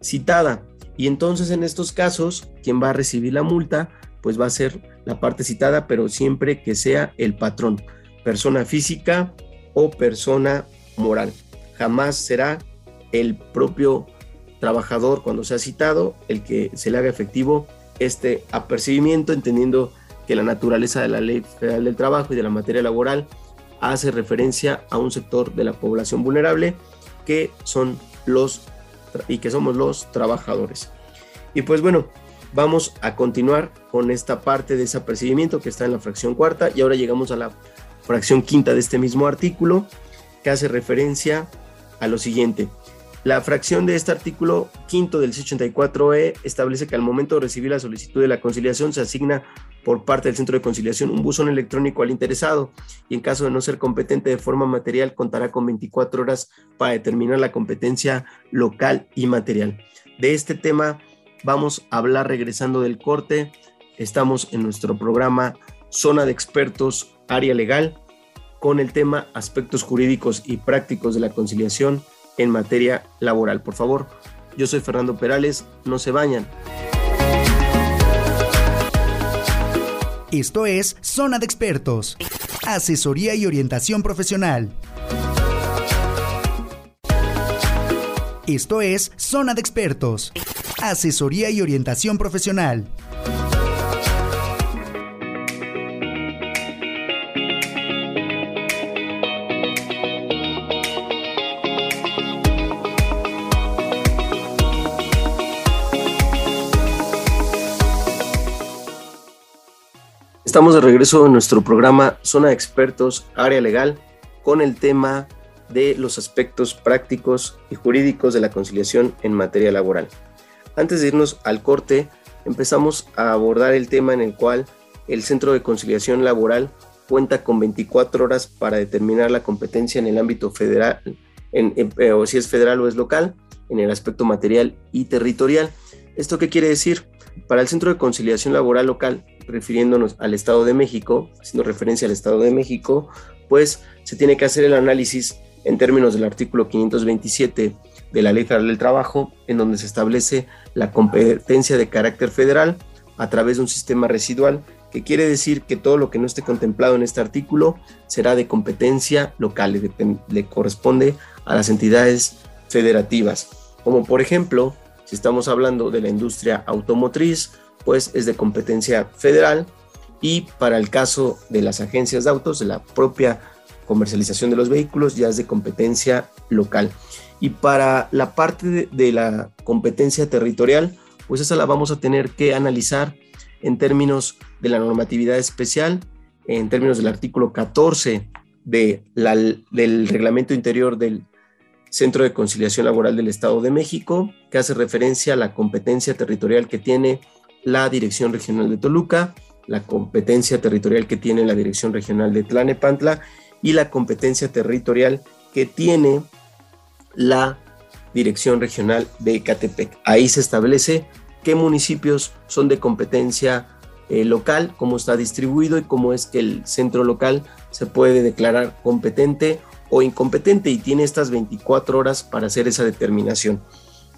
citada. Y entonces en estos casos, quien va a recibir la multa, pues va a ser la parte citada, pero siempre que sea el patrón, persona física o persona moral. Jamás será el propio trabajador cuando sea citado el que se le haga efectivo este apercibimiento, entendiendo que la naturaleza de la Ley Federal del Trabajo y de la materia laboral hace referencia a un sector de la población vulnerable que son los y que somos los trabajadores. Y pues bueno, vamos a continuar con esta parte de ese apercibimiento que está en la fracción cuarta y ahora llegamos a la fracción quinta de este mismo artículo que hace referencia a lo siguiente. La fracción de este artículo quinto del 684E establece que al momento de recibir la solicitud de la conciliación se asigna por parte del centro de conciliación un buzón electrónico al interesado y en caso de no ser competente de forma material contará con 24 horas para determinar la competencia local y material. De este tema vamos a hablar regresando del corte. Estamos en nuestro programa Zona de Expertos, Área Legal, con el tema Aspectos Jurídicos y Prácticos de la Conciliación en materia laboral. Por favor, yo soy Fernando Perales, no se bañan. Esto es Zona de Expertos, asesoría y orientación profesional. Esto es Zona de Expertos, asesoría y orientación profesional. Estamos de regreso en nuestro programa Zona de Expertos, Área Legal, con el tema de los aspectos prácticos y jurídicos de la conciliación en materia laboral. Antes de irnos al corte, empezamos a abordar el tema en el cual el Centro de Conciliación Laboral cuenta con 24 horas para determinar la competencia en el ámbito federal, eh, o si es federal o es local, en el aspecto material y territorial. ¿Esto qué quiere decir? Para el Centro de Conciliación Laboral Local, refiriéndonos al Estado de México, haciendo referencia al Estado de México, pues se tiene que hacer el análisis en términos del artículo 527 de la Ley Federal del Trabajo, en donde se establece la competencia de carácter federal a través de un sistema residual, que quiere decir que todo lo que no esté contemplado en este artículo será de competencia local, le, le corresponde a las entidades federativas, como por ejemplo, si estamos hablando de la industria automotriz, pues es de competencia federal y para el caso de las agencias de autos, de la propia comercialización de los vehículos, ya es de competencia local. Y para la parte de, la competencia territorial, pues esa la vamos a tener que analizar en términos de la normatividad especial, en términos del artículo 14 de del reglamento interior del Centro de Conciliación Laboral del Estado de México, que hace referencia a la competencia territorial que tiene la Dirección Regional de Toluca, la competencia territorial que tiene la Dirección Regional de Tlanepantla y la competencia territorial que tiene la Dirección Regional de Ecatepec. Ahí se establece qué municipios son de competencia eh, local, cómo está distribuido y cómo es que el centro local se puede declarar competente o incompetente y tiene estas 24 horas para hacer esa determinación,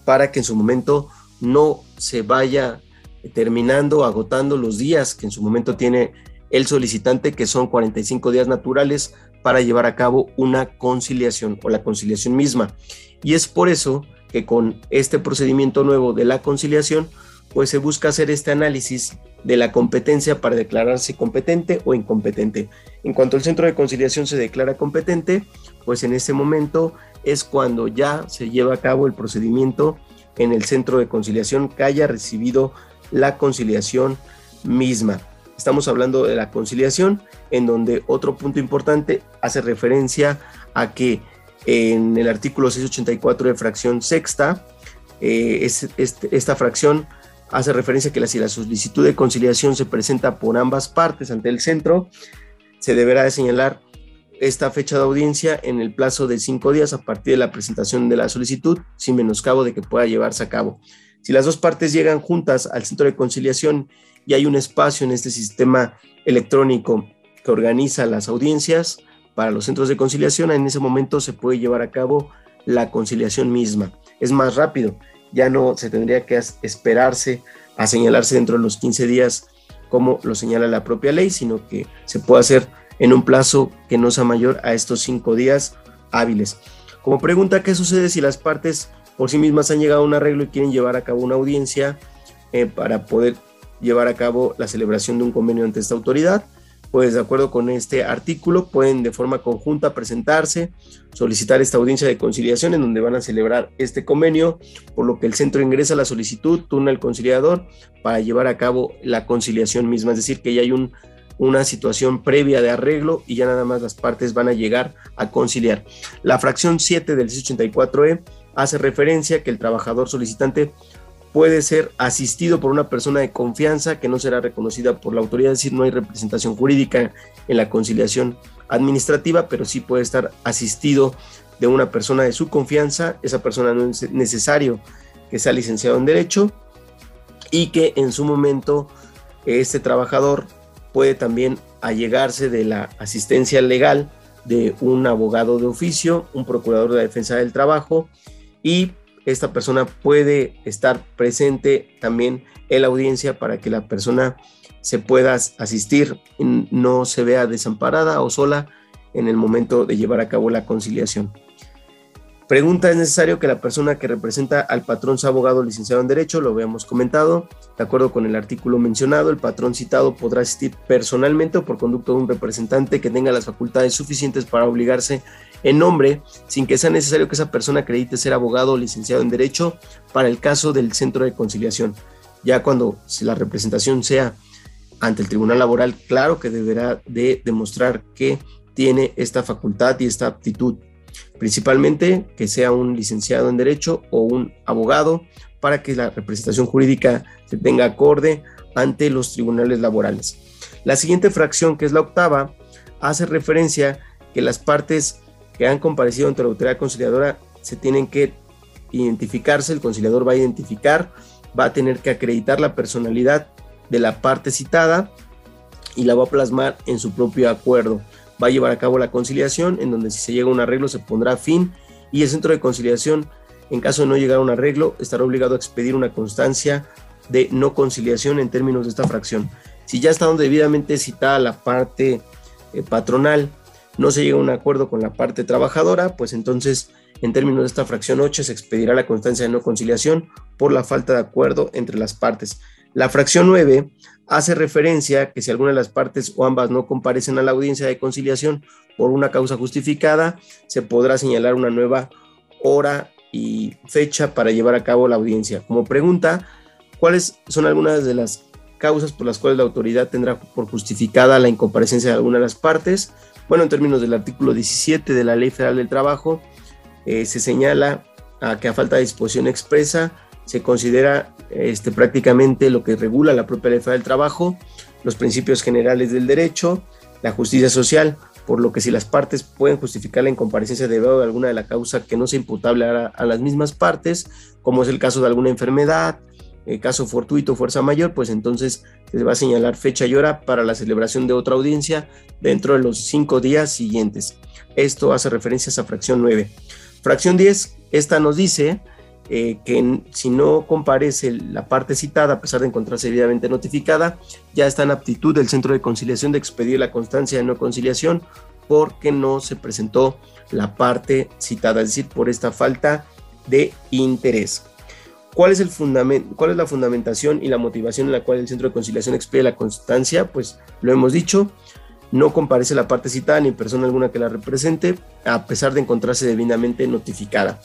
para que en su momento no se vaya terminando, agotando los días que en su momento tiene el solicitante, que son 45 días naturales para llevar a cabo una conciliación o la conciliación misma. Y es por eso que con este procedimiento nuevo de la conciliación, pues se busca hacer este análisis de la competencia para declararse competente o incompetente. En cuanto el centro de conciliación se declara competente, pues en ese momento es cuando ya se lleva a cabo el procedimiento en el centro de conciliación que haya recibido la conciliación misma. Estamos hablando de la conciliación, en donde otro punto importante hace referencia a que en el artículo 684 de fracción sexta, eh, es, esta fracción hace referencia a que si la solicitud de conciliación se presenta por ambas partes ante el centro, se deberá de señalar esta fecha de audiencia en el plazo de cinco días a partir de la presentación de la solicitud, sin menoscabo de que pueda llevarse a cabo. Si las dos partes llegan juntas al centro de conciliación y hay un espacio en este sistema electrónico que organiza las audiencias para los centros de conciliación, en ese momento se puede llevar a cabo la conciliación misma. Es más rápido, ya no se tendría que esperarse a señalarse dentro de los 15 días como lo señala la propia ley, sino que se puede hacer en un plazo que no sea mayor a estos cinco días hábiles. Como pregunta, ¿qué sucede si las partes por sí mismas han llegado a un arreglo y quieren llevar a cabo una audiencia eh, para poder llevar a cabo la celebración de un convenio ante esta autoridad. Pues de acuerdo con este artículo pueden de forma conjunta presentarse, solicitar esta audiencia de conciliación en donde van a celebrar este convenio, por lo que el centro ingresa la solicitud, turna al conciliador para llevar a cabo la conciliación misma, es decir, que ya hay un, una situación previa de arreglo y ya nada más las partes van a llegar a conciliar. La fracción 7 del 684E hace referencia que el trabajador solicitante puede ser asistido por una persona de confianza que no será reconocida por la autoridad, es decir, no hay representación jurídica en la conciliación administrativa, pero sí puede estar asistido de una persona de su confianza, esa persona no es necesario que sea licenciado en derecho y que en su momento este trabajador puede también allegarse de la asistencia legal de un abogado de oficio, un procurador de la defensa del trabajo y esta persona puede estar presente también en la audiencia para que la persona se pueda asistir no se vea desamparada o sola en el momento de llevar a cabo la conciliación. Pregunta, ¿es necesario que la persona que representa al patrón sea abogado licenciado en Derecho? Lo habíamos comentado. De acuerdo con el artículo mencionado, el patrón citado podrá asistir personalmente o por conducto de un representante que tenga las facultades suficientes para obligarse en nombre, sin que sea necesario que esa persona acredite ser abogado o licenciado en Derecho para el caso del centro de conciliación. Ya cuando la representación sea ante el Tribunal Laboral, claro que deberá de demostrar que tiene esta facultad y esta aptitud principalmente que sea un licenciado en Derecho o un abogado para que la representación jurídica se tenga acorde ante los tribunales laborales. La siguiente fracción, que es la octava, hace referencia que las partes que han comparecido ante la autoridad conciliadora se tienen que identificarse, el conciliador va a identificar, va a tener que acreditar la personalidad de la parte citada y la va a plasmar en su propio acuerdo. Va a llevar a cabo la conciliación, en donde si se llega a un arreglo se pondrá fin y el centro de conciliación, en caso de no llegar a un arreglo, estará obligado a expedir una constancia de no conciliación en términos de esta fracción. Si ya está debidamente citada la parte eh, patronal, no se llega a un acuerdo con la parte trabajadora, pues entonces en términos de esta fracción 8 se expedirá la constancia de no conciliación por la falta de acuerdo entre las partes. La fracción 9 hace referencia que si alguna de las partes o ambas no comparecen a la audiencia de conciliación por una causa justificada, se podrá señalar una nueva hora y fecha para llevar a cabo la audiencia. Como pregunta, ¿cuáles son algunas de las causas por las cuales la autoridad tendrá por justificada la incomparecencia de alguna de las partes? Bueno, en términos del artículo 17 de la Ley Federal del Trabajo, eh, se señala que a falta de disposición expresa se considera este, prácticamente lo que regula la propia Ley Federal del Trabajo, los principios generales del derecho, la justicia social, por lo que si las partes pueden justificar la incomparecencia debido a alguna de la causa que no sea imputable a, las mismas partes, como es el caso de alguna enfermedad, eh, caso fortuito, fuerza mayor, pues entonces se va a señalar fecha y hora para la celebración de otra audiencia dentro de los cinco días siguientes. Esto hace referencia a fracción 9. Fracción 10, esta nos dice eh, que si no comparece la parte citada, a pesar de encontrarse debidamente notificada, ya está en aptitud del centro de conciliación de expedir la constancia de no conciliación porque no se presentó la parte citada, es decir, por esta falta de interés. ¿Cuál es, el ¿Cuál es la fundamentación y la motivación en la cual el centro de conciliación expide la constancia? Pues lo hemos dicho, no comparece la parte citada ni persona alguna que la represente, a pesar de encontrarse debidamente notificada.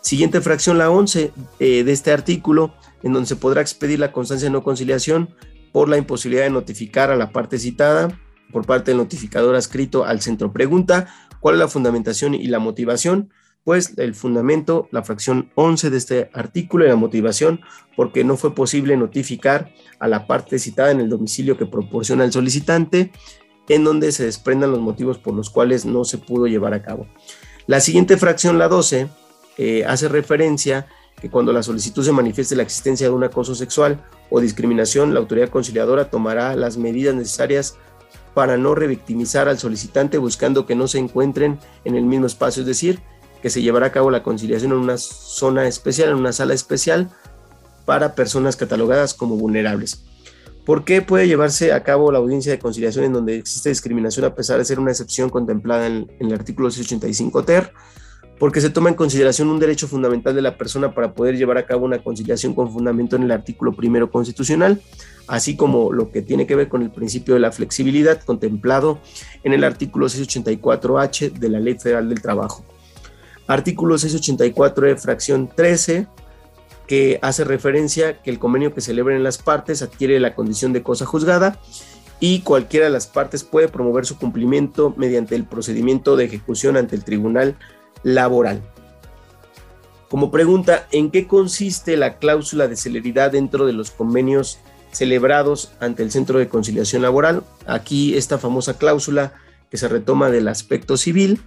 Siguiente fracción, la 11 eh, de este artículo, en donde se podrá expedir la constancia de no conciliación por la imposibilidad de notificar a la parte citada por parte del notificador adscrito al centro. Pregunta, ¿cuál es la fundamentación y la motivación? Pues el fundamento, la fracción 11 de este artículo y la motivación, porque no fue posible notificar a la parte citada en el domicilio que proporciona el solicitante, en donde se desprendan los motivos por los cuales no se pudo llevar a cabo. La siguiente fracción, la 12, eh, hace referencia que cuando la solicitud se manifieste la existencia de un acoso sexual o discriminación, la autoridad conciliadora tomará las medidas necesarias para no revictimizar al solicitante buscando que no se encuentren en el mismo espacio, es decir, que se llevará a cabo la conciliación en una zona especial, en una sala especial para personas catalogadas como vulnerables. ¿Por qué puede llevarse a cabo la audiencia de conciliación en donde existe discriminación a pesar de ser una excepción contemplada en, el artículo 685 TER? porque se toma en consideración un derecho fundamental de la persona para poder llevar a cabo una conciliación con fundamento en el artículo primero constitucional, así como lo que tiene que ver con el principio de la flexibilidad contemplado en el artículo 684H de la Ley Federal del Trabajo. Artículo 684 de fracción 13, que hace referencia que el convenio que celebren las partes adquiere la condición de cosa juzgada y cualquiera de las partes puede promover su cumplimiento mediante el procedimiento de ejecución ante el Tribunal laboral. Como pregunta, ¿en qué consiste la cláusula de celeridad dentro de los convenios celebrados ante el Centro de Conciliación Laboral? Aquí esta famosa cláusula que se retoma del aspecto civil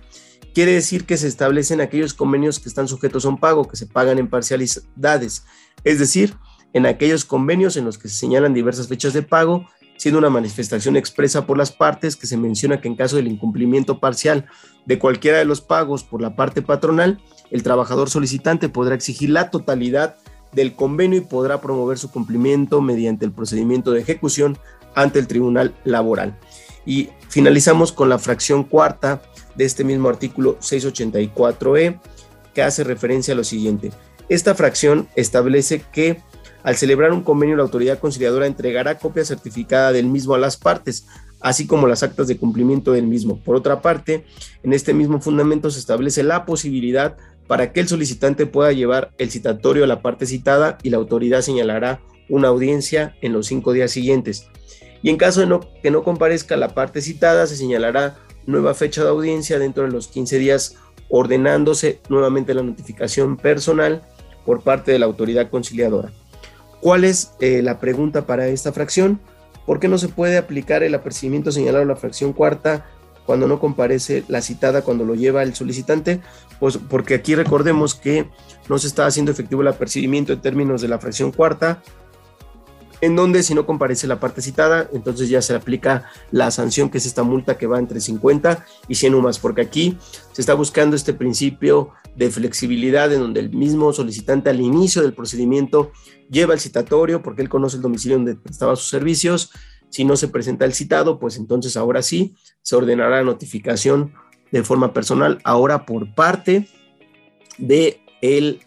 quiere decir que se establecen aquellos convenios que están sujetos a un pago, que se pagan en parcialidades, es decir, en aquellos convenios en los que se señalan diversas fechas de pago siendo una manifestación expresa por las partes que se menciona que en caso del incumplimiento parcial de cualquiera de los pagos por la parte patronal, el trabajador solicitante podrá exigir la totalidad del convenio y podrá promover su cumplimiento mediante el procedimiento de ejecución ante el Tribunal Laboral. Y finalizamos con la fracción cuarta de este mismo artículo 684E, que hace referencia a lo siguiente. Esta fracción establece que al celebrar un convenio, la autoridad conciliadora entregará copia certificada del mismo a las partes, así como las actas de cumplimiento del mismo. Por otra parte, en este mismo fundamento se establece la posibilidad para que el solicitante pueda llevar el citatorio a la parte citada y la autoridad señalará una audiencia en los cinco días siguientes. Y en caso de que no comparezca la parte citada, se señalará nueva fecha de audiencia dentro de los 15 días, ordenándose nuevamente la notificación personal por parte de la autoridad conciliadora. ¿Cuál es eh, la pregunta para esta fracción? ¿Por qué no se puede aplicar el apercibimiento señalado en la fracción cuarta cuando no comparece la citada cuando lo lleva el solicitante? Pues porque aquí recordemos que no se está haciendo efectivo el apercibimiento en términos de la fracción cuarta, en donde si no comparece la parte citada, entonces ya se aplica la sanción que es esta multa que va entre 50 y 100 UMAS, porque aquí se está buscando este principio de flexibilidad en donde el mismo solicitante al inicio del procedimiento lleva el citatorio porque él conoce el domicilio donde prestaba sus servicios. Si no se presenta el citado, pues entonces ahora sí se ordenará notificación de forma personal, ahora por parte de el,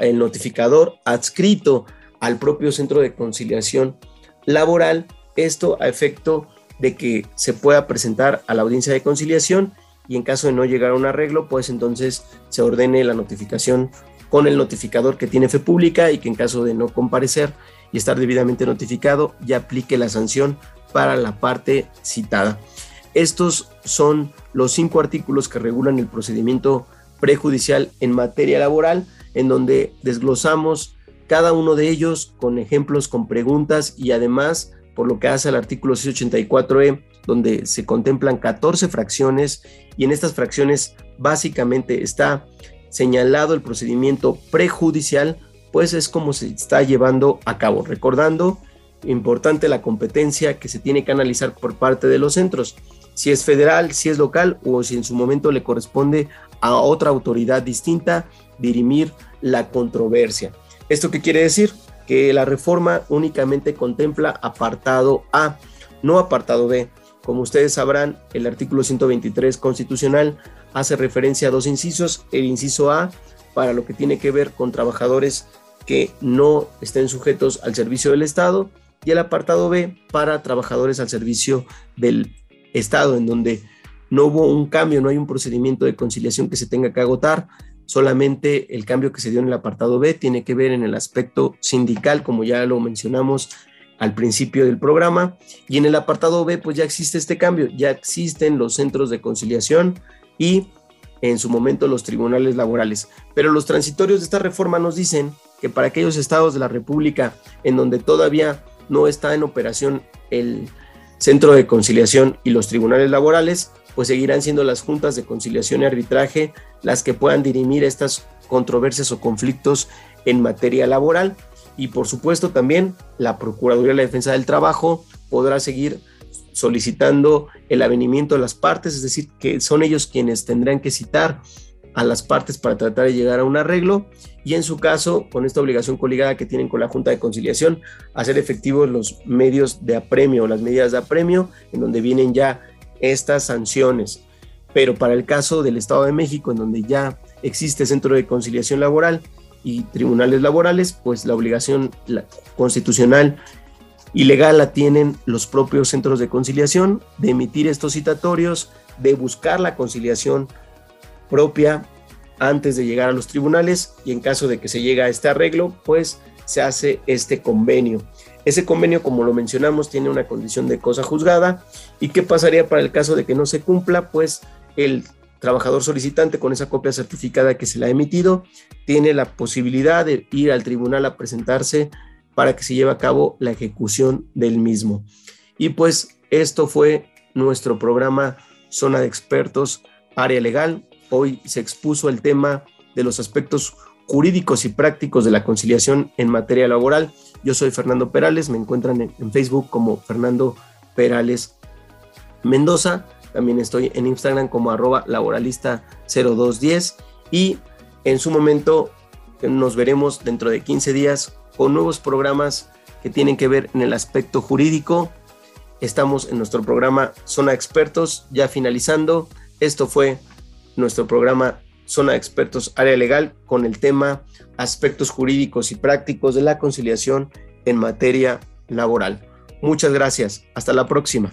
el notificador adscrito al propio centro de conciliación laboral, esto a efecto de que se pueda presentar a la audiencia de conciliación y en caso de no llegar a un arreglo, pues entonces se ordene la notificación con el notificador que tiene fe pública y que en caso de no comparecer y estar debidamente notificado, ya aplique la sanción para la parte citada. Estos son los cinco artículos que regulan el procedimiento prejudicial en materia laboral, en donde desglosamos cada uno de ellos con ejemplos, con preguntas y además por lo que hace al artículo 684E, donde se contemplan 14 fracciones y en estas fracciones básicamente está señalado el procedimiento prejudicial, pues es como se está llevando a cabo. Recordando, importante la competencia que se tiene que analizar por parte de los centros, si es federal, si es local o si en su momento le corresponde a otra autoridad distinta dirimir la controversia. ¿Esto qué quiere decir? Que la reforma únicamente contempla apartado A, no apartado B. Como ustedes sabrán, el artículo 123 constitucional hace referencia a dos incisos. El inciso A para lo que tiene que ver con trabajadores que no estén sujetos al servicio del Estado y el apartado B para trabajadores al servicio del Estado, en donde no hubo un cambio, no hay un procedimiento de conciliación que se tenga que agotar, Solamente el cambio que se dio en el apartado B tiene que ver en el aspecto sindical, como ya lo mencionamos al principio del programa. Y en el apartado B, pues ya existe este cambio, ya existen los centros de conciliación y en su momento los tribunales laborales. Pero los transitorios de esta reforma nos dicen que para aquellos estados de la República en donde todavía no está en operación el centro de conciliación y los tribunales laborales, pues seguirán siendo las juntas de conciliación y arbitraje las que puedan dirimir estas controversias o conflictos en materia laboral. Y por supuesto también la Procuraduría de la Defensa del Trabajo podrá seguir solicitando el avenimiento de las partes, es decir, que son ellos quienes tendrán que citar a las partes para tratar de llegar a un arreglo y en su caso, con esta obligación coligada que tienen con la Junta de Conciliación, hacer efectivos los medios de apremio, las medidas de apremio, en donde vienen ya estas sanciones. Pero para el caso del Estado de México, en donde ya existe centro de conciliación laboral y tribunales laborales, pues la obligación constitucional y legal la tienen los propios centros de conciliación de emitir estos citatorios, de buscar la conciliación propia antes de llegar a los tribunales y en caso de que se llegue a este arreglo, pues se hace este convenio. Ese convenio, como lo mencionamos, tiene una condición de cosa juzgada. ¿Y qué pasaría para el caso de que no se cumpla? Pues el trabajador solicitante con esa copia certificada que se le ha emitido tiene la posibilidad de ir al tribunal a presentarse para que se lleve a cabo la ejecución del mismo. Y pues esto fue nuestro programa Zona de Expertos, Área Legal. Hoy se expuso el tema de los aspectos jurídicos y prácticos de la conciliación en materia laboral. Yo soy Fernando Perales, me encuentran en, Facebook como Fernando Perales Mendoza. También estoy en Instagram como arroba laboralista0210 y en su momento nos veremos dentro de 15 días con nuevos programas que tienen que ver en el aspecto jurídico. Estamos en nuestro programa Zona Expertos, ya finalizando. Esto fue nuestro programa Zona Expertos Área Legal con el tema aspectos jurídicos y prácticos de la conciliación en materia laboral. Muchas gracias. Hasta la próxima.